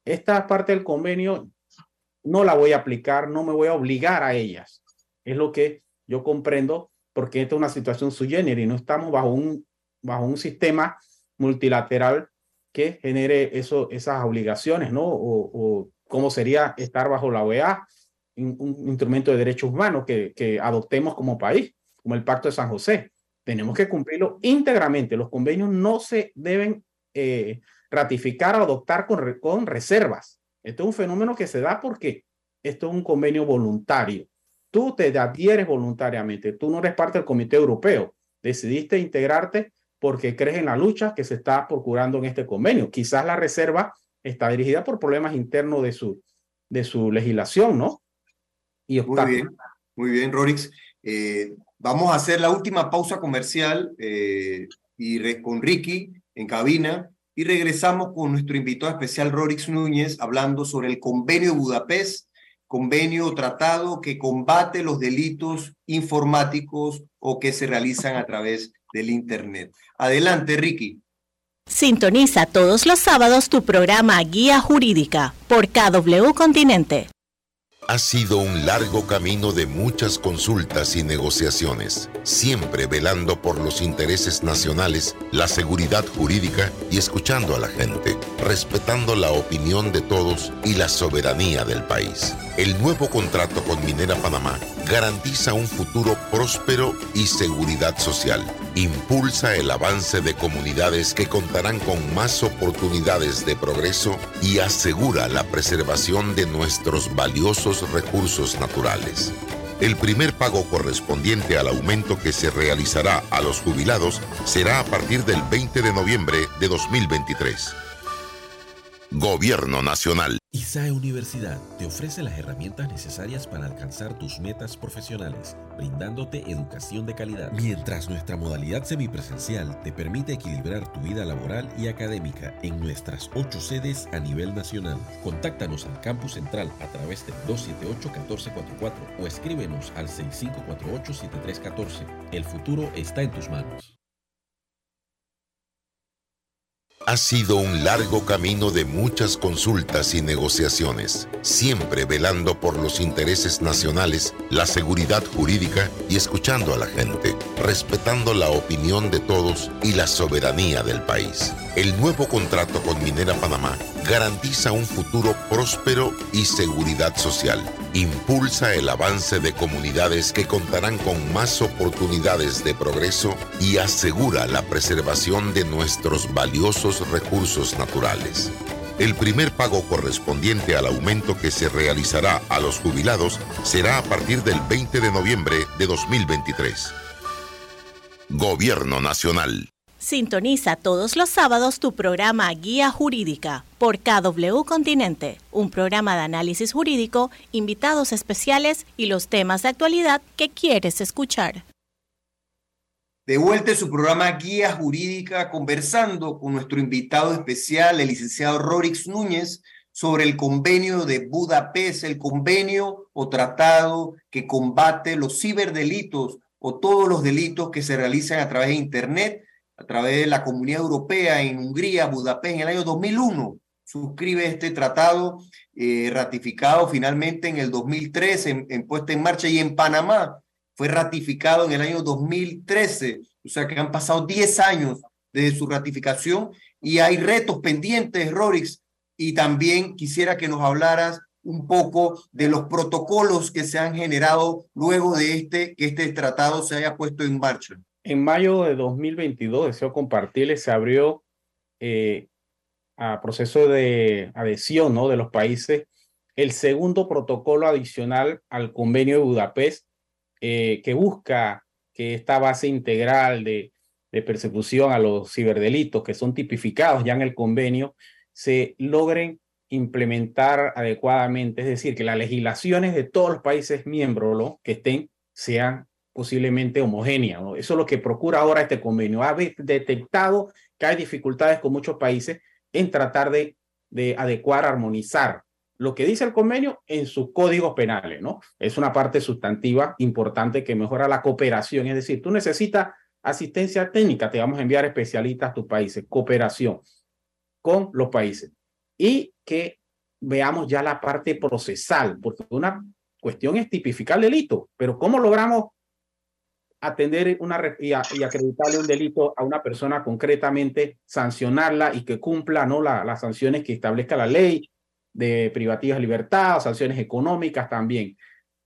esta parte del convenio no la voy a aplicar, no me voy a obligar a ellas. Es lo que yo comprendo, porque esta es una situación sui generis, no estamos bajo un, bajo un sistema multilateral que genere eso, esas obligaciones, ¿no? O, cómo sería estar bajo la OEA, un, instrumento de derechos humanos que, adoptemos como país, como el Pacto de San José. tenemos que cumplirlo íntegramente. Los convenios no se deben eh, ratificar o adoptar con, con reservas. Esto es un fenómeno que se da porque esto es un convenio voluntario. Tú te adhieres voluntariamente, tú no eres parte del Comité Europeo, decidiste integrarte porque crees en la lucha que se está procurando en este convenio. Quizás la reserva está dirigida por problemas internos de su, de su legislación, ¿no? Y muy bien, muy bien, Rorix. Eh, vamos a hacer la última pausa comercial eh, y con Ricky en cabina y regresamos con nuestro invitado especial Rorix Núñez hablando sobre el convenio de Budapest, convenio tratado que combate los delitos informáticos o que se realizan a través del Internet. Adelante, Ricky. Sintoniza todos los sábados tu programa Guía Jurídica por KW Continente. Ha sido un largo camino de muchas consultas y negociaciones, siempre velando por los intereses nacionales, la seguridad jurídica y escuchando a la gente, respetando la opinión de todos y la soberanía del país. El nuevo contrato con Minera Panamá garantiza un futuro próspero y seguridad social. Impulsa el avance de comunidades que contarán con más oportunidades de progreso y asegura la preservación de nuestros valiosos recursos naturales. El primer pago correspondiente al aumento que se realizará a los jubilados será a partir del 20 de noviembre de 2023. Gobierno Nacional. ISAE Universidad te ofrece las herramientas necesarias para alcanzar tus metas profesionales, brindándote educación de calidad. Mientras nuestra modalidad semipresencial te permite equilibrar tu vida laboral y académica en nuestras ocho sedes a nivel nacional. Contáctanos al campus central a través del 278-1444 o escríbenos al 6548-7314. El futuro está en tus manos. Ha sido un largo camino de muchas consultas y negociaciones, siempre velando por los intereses nacionales, la seguridad jurídica y escuchando a la gente, respetando la opinión de todos y la soberanía del país. El nuevo contrato con Minera Panamá garantiza un futuro próspero y seguridad social. Impulsa el avance de comunidades que contarán con más oportunidades de progreso y asegura la preservación de nuestros valiosos recursos naturales. El primer pago correspondiente al aumento que se realizará a los jubilados será a partir del 20 de noviembre de 2023. Gobierno Nacional. Sintoniza todos los sábados tu programa Guía Jurídica por KW Continente, un programa de análisis jurídico, invitados especiales y los temas de actualidad que quieres escuchar. De vuelta en su programa Guía Jurídica, conversando con nuestro invitado especial, el licenciado Rorix Núñez, sobre el convenio de Budapest, el convenio o tratado que combate los ciberdelitos o todos los delitos que se realizan a través de Internet a través de la Comunidad Europea en Hungría, Budapest, en el año 2001. Suscribe este tratado eh, ratificado finalmente en el 2013, en, en puesta en marcha, y en Panamá fue ratificado en el año 2013. O sea que han pasado 10 años desde su ratificación y hay retos pendientes, Rorix. Y también quisiera que nos hablaras un poco de los protocolos que se han generado luego de este, que este tratado se haya puesto en marcha. En mayo de 2022, deseo compartirles, se abrió eh, a proceso de adhesión ¿no? de los países el segundo protocolo adicional al convenio de Budapest eh, que busca que esta base integral de, de persecución a los ciberdelitos que son tipificados ya en el convenio se logren implementar adecuadamente, es decir, que las legislaciones de todos los países miembros que estén sean posiblemente homogénea. Eso es lo que procura ahora este convenio. Ha detectado que hay dificultades con muchos países en tratar de, de adecuar, armonizar lo que dice el convenio en sus códigos penales, ¿no? Es una parte sustantiva importante que mejora la cooperación, es decir, tú necesitas asistencia técnica, te vamos a enviar especialistas a tus países, cooperación con los países y que veamos ya la parte procesal, porque una cuestión es tipificar el delito, pero ¿cómo logramos atender una, y, acreditarle un delito a una persona concretamente, sancionarla y que cumpla ¿no? La, las sanciones que establezca la ley de privativas de sanciones económicas también.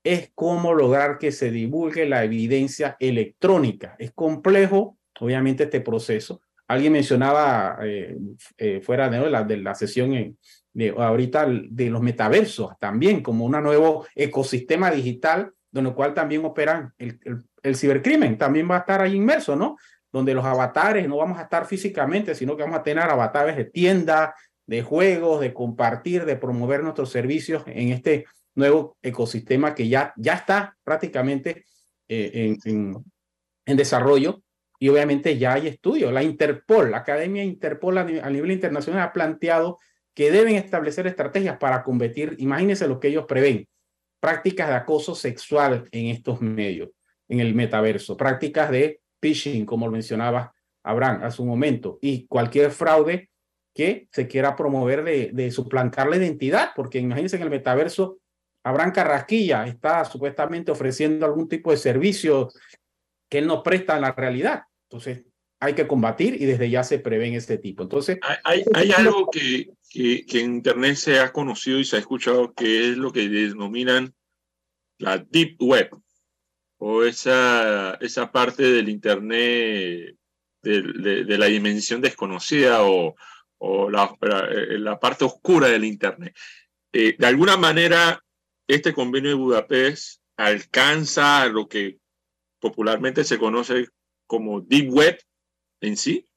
es cómo lograr que se divulgue la evidencia electrónica. Es complejo, obviamente, este proceso. Alguien mencionaba eh, eh, fuera de la, de la sesión de ahorita de los metaversos también como un nuevo ecosistema digital donde el cual también operan el, el, cibercrimen, también va a estar ahí inmerso, ¿no? Donde los avatares no vamos a estar físicamente, sino que vamos a tener avatares de tienda, de juegos, de compartir, de promover nuestros servicios en este nuevo ecosistema que ya, ya está prácticamente eh, en, en, desarrollo y obviamente ya hay estudios. La Interpol, la Academia Interpol a nivel, internacional ha planteado que deben establecer estrategias para combatir, imagínense lo que ellos prevén, prácticas de acoso sexual en estos medios, en el metaverso, prácticas de phishing, como mencionaba Abraham hace un momento, y cualquier fraude que se quiera promover de, de suplantar la identidad, porque imagínense en el metaverso Abraham Carrasquilla está supuestamente ofreciendo algún tipo de servicio que él no presta en la realidad. Entonces, hay que combatir y desde ya se prevén este tipo. Entonces, hay, hay algo que, que, que, en Internet se ha conocido y se ha escuchado que es lo que denominan la Deep Web o esa, esa parte del Internet de, de, la dimensión desconocida o, o la, la, parte oscura del Internet. Eh, de alguna manera, este convenio de Budapest alcanza lo que popularmente se conoce como Deep Web en sí.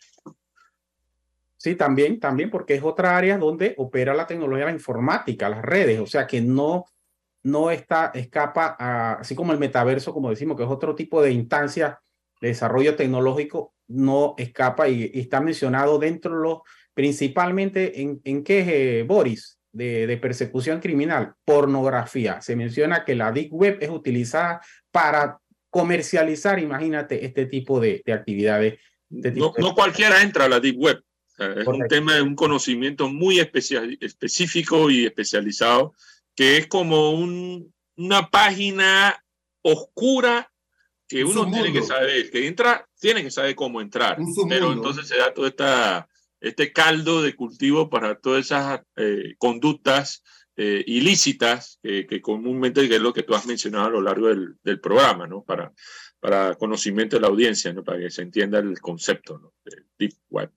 Sí, también, también, porque es otra área donde opera la tecnología, informática, las redes, o sea que no, no está, escapa, a, así como el metaverso, como decimos, que es otro tipo de instancia de desarrollo tecnológico, no escapa y, está mencionado dentro de los, principalmente en, en qué, Boris, de, persecución criminal, pornografía. Se menciona que la Deep Web es utilizada para comercializar, imagínate, este tipo de, actividades. no, cualquiera entra a la Deep Web. es un tema de un conocimiento muy específico y especializado, que es como un, una página oscura que uno tiene que saber, que entra, tiene que saber cómo entrar. Pero entonces se da toda esta este caldo de cultivo para todas esas eh, conductas eh, ilícitas que comúnmente es lo que tú has mencionado a lo largo del, programa, ¿no? Para, para conocimiento de la audiencia, ¿no? Para que se entienda el concepto ¿no? de Deep Web.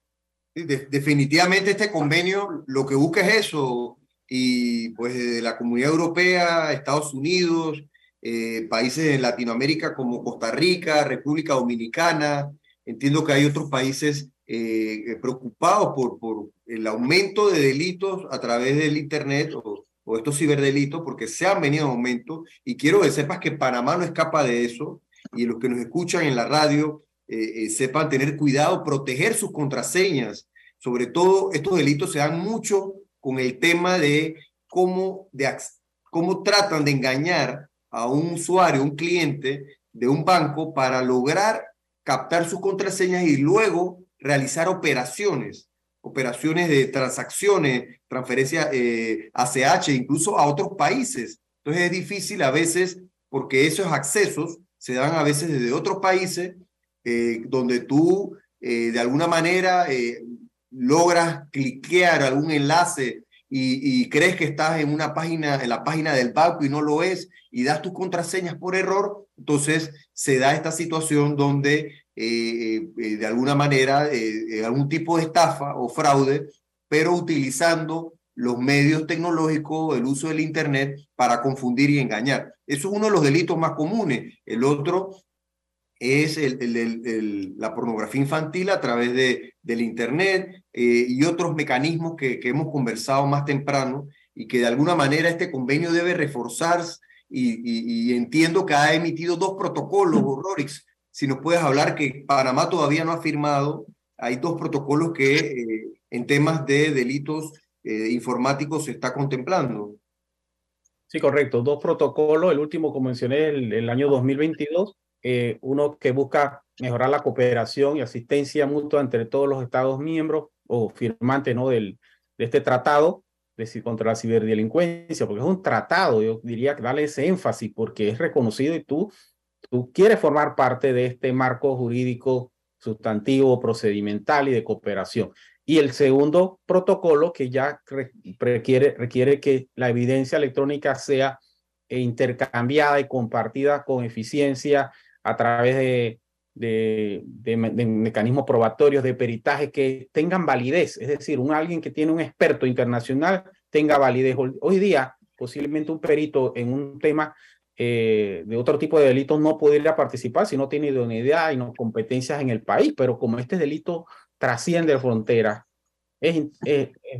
definitivamente este convenio lo que busca es eso y pues de la comunidad europea, Estados Unidos, eh, países de Latinoamérica como Costa Rica, República Dominicana, entiendo que hay otros países eh, preocupados por, por el aumento de delitos a través del Internet o, o, estos ciberdelitos, porque se han venido en aumento. Y quiero que sepas que Panamá no escapa de eso y los que nos escuchan en la radio eh, eh, sepan tener cuidado, proteger sus contraseñas. Sobre todo, estos delitos se dan mucho con el tema de cómo, de, cómo tratan de engañar a un usuario, un cliente de un banco para lograr captar sus contraseñas y luego realizar operaciones, operaciones de transacciones, transferencias eh, ACH, incluso a otros países. Entonces es difícil a veces porque esos accesos se dan a veces desde otros países eh, donde tú eh, de alguna manera eh, logras cliquear algún enlace y, y, crees que estás en una página, en la página del banco y no lo es, y das tus contraseñas por error, entonces se da esta situación donde eh, eh, de alguna manera eh, algún tipo de estafa o fraude, pero utilizando los medios tecnológicos, el uso del Internet para confundir y engañar. Eso es uno de los delitos más comunes. El otro es el, el, la pornografía infantil a través de, del Internet y otros mecanismos que, que, hemos conversado más temprano y que de alguna manera este convenio debe reforzarse y, y, entiendo que ha emitido dos protocolos, [laughs] Rorix, si nos puedes hablar que Panamá todavía no ha firmado, hay dos protocolos que eh, en temas de delitos eh, informáticos se está contemplando. Sí, correcto. Dos protocolos. El último, como mencioné, el, el año 2022. Eh, uno que busca mejorar la cooperación y asistencia mutua entre todos los Estados miembros o firmantes ¿no? Del, de este tratado de, contra la ciberdelincuencia, porque es un tratado, yo diría que darle ese énfasis, porque es reconocido y tú tú quieres formar parte de este marco jurídico sustantivo, procedimental y de cooperación. Y el segundo protocolo que ya requiere, requiere que la evidencia electrónica sea intercambiada y compartida con eficiencia a través de, mecanismos probatorios, de peritaje que tengan validez. Es decir, un alguien que tiene un experto internacional tenga validez. Hoy día, posiblemente un perito en un tema eh, de otro tipo de delitos no podría participar si no tiene idoneidad y no competencias en el país, pero como este delito trasciende fronteras, es,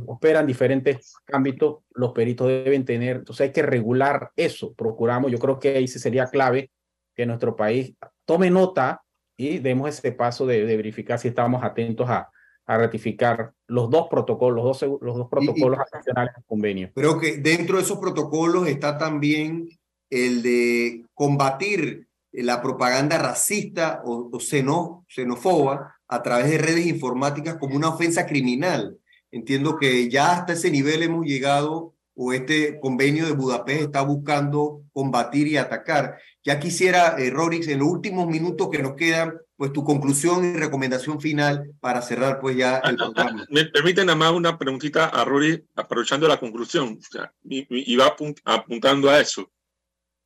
operan diferentes ámbitos, los peritos deben tener, entonces hay que regular eso, procuramos, yo creo que ahí sería clave que nuestro país tome nota y demos ese paso de, verificar si estamos atentos a, a, ratificar los dos protocolos, los dos, los dos protocolos adicionales del convenio. Creo que dentro de esos protocolos está también el de combatir la propaganda racista o, o xenófoba a través de redes informáticas como una ofensa criminal. Entiendo que ya hasta ese nivel hemos llegado o este convenio de Budapest está buscando combatir y atacar. Ya quisiera, eh, Rorix, en los últimos minutos que nos quedan, pues tu conclusión y recomendación final para cerrar pues ya el programa. Me permiten nada más una preguntita a Rorix, aprovechando la conclusión, o sea, y, va apuntando a eso.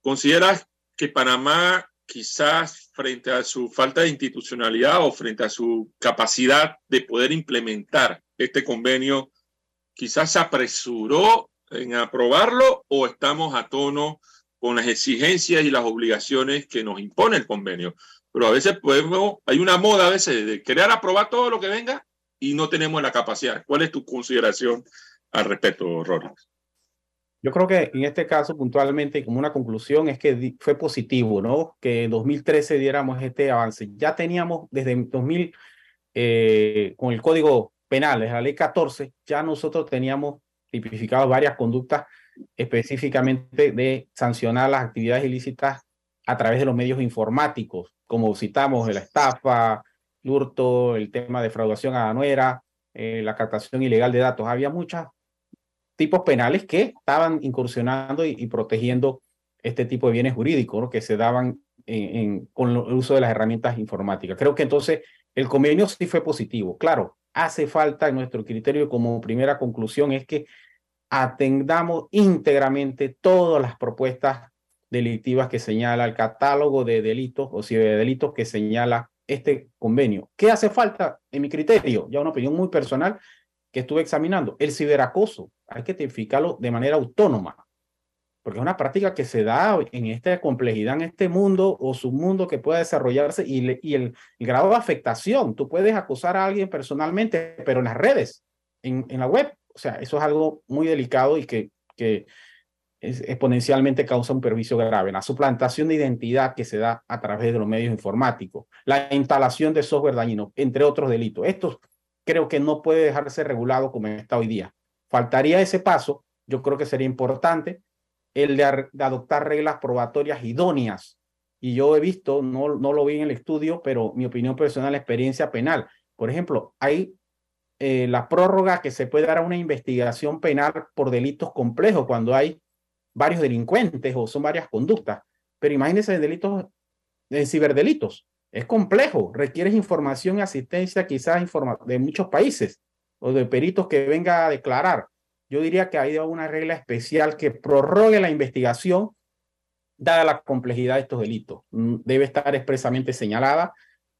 ¿Consideras que Panamá quizás frente a su falta de institucionalidad o frente a su capacidad de poder implementar este convenio, quizás se apresuró en aprobarlo o estamos a tono con las exigencias y las obligaciones que nos impone el convenio? Pero a veces podemos, hay una moda a veces de querer aprobar todo lo que venga y no tenemos la capacidad. ¿Cuál es tu consideración al respecto, Rollins? Yo creo que en este caso, puntualmente, como una conclusión, es que fue positivo, ¿no? Que en 2013 diéramos este avance. Ya teníamos desde 2000, eh, con el Código Penal, la ley 14, ya nosotros teníamos tipificado varias conductas específicamente de sancionar las actividades ilícitas a través de los medios informáticos, como citamos la estafa, el hurto, el tema de fraudación a la nuera, eh, la captación ilegal de datos. Había muchas tipos penales que estaban incursionando y, protegiendo este tipo de bienes jurídicos que se daban con el uso de las herramientas informáticas. Creo que entonces el convenio sí fue positivo. Claro, hace falta en nuestro criterio como primera conclusión es que atendamos íntegramente todas las propuestas delictivas que señala el catálogo de delitos o si de delitos que señala este convenio. ¿Qué hace falta en mi criterio? Ya una opinión muy personal que estuve examinando. El ciberacoso hay que tipificarlo de manera autónoma, porque es una práctica que se da en esta complejidad, en este mundo o submundo que pueda desarrollarse y, y el, grado de afectación. Tú puedes acusar a alguien personalmente, pero en las redes, en, la web, o sea, eso es algo muy delicado y que, es, exponencialmente causa un perjuicio grave. La suplantación de identidad que se da a través de los medios informáticos, la instalación de software dañino, entre otros delitos. Esto creo que no puede dejarse regulado como está hoy día. Faltaría ese paso, yo creo que sería importante, el de, adoptar reglas probatorias idóneas. Y yo he visto, no, no lo vi en el estudio, pero mi opinión personal, la experiencia penal. Por ejemplo, hay eh, la prórroga que se puede dar a una investigación penal por delitos complejos cuando hay varios delincuentes o son varias conductas. Pero imagínense en delitos, en ciberdelitos. Es complejo, requiere información y asistencia quizás de muchos países o de peritos que venga a declarar. Yo diría que hay una regla especial que prorrogue la investigación dada la complejidad de estos delitos. Mm, debe estar expresamente señalada,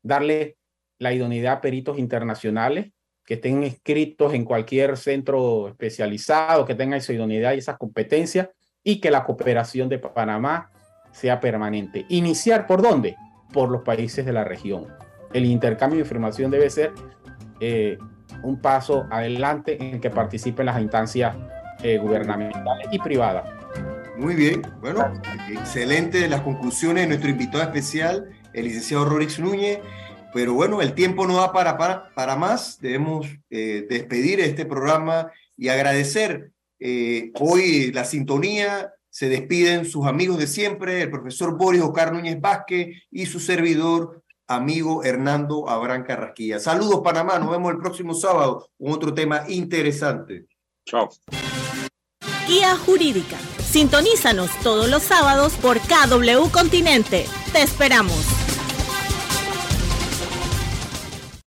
darle la idoneidad a peritos internacionales que estén inscritos en cualquier centro especializado, que tengan esa idoneidad y esa competencia y que la cooperación de Panamá sea permanente. Iniciar por dónde? Por los países de la región. El intercambio de información debe ser eh, un paso adelante en que participen las instancias eh, gubernamentales y privadas. Muy bien, bueno, excelente las conclusiones de nuestro invitado especial, el licenciado Rorix Núñez. Pero bueno, el tiempo no da para, para, para más. Debemos eh, despedir este programa y agradecer hoy la sintonía. Se despiden sus amigos de siempre, el profesor Boris Ocar Núñez Vázquez y su servidor amigo Hernando Abrán Carrasquilla. Saludos Panamá, nos vemos el próximo sábado con otro tema interesante. Chao. Guía Jurídica. Sintonízanos todos los sábados por KW Continente. Te esperamos.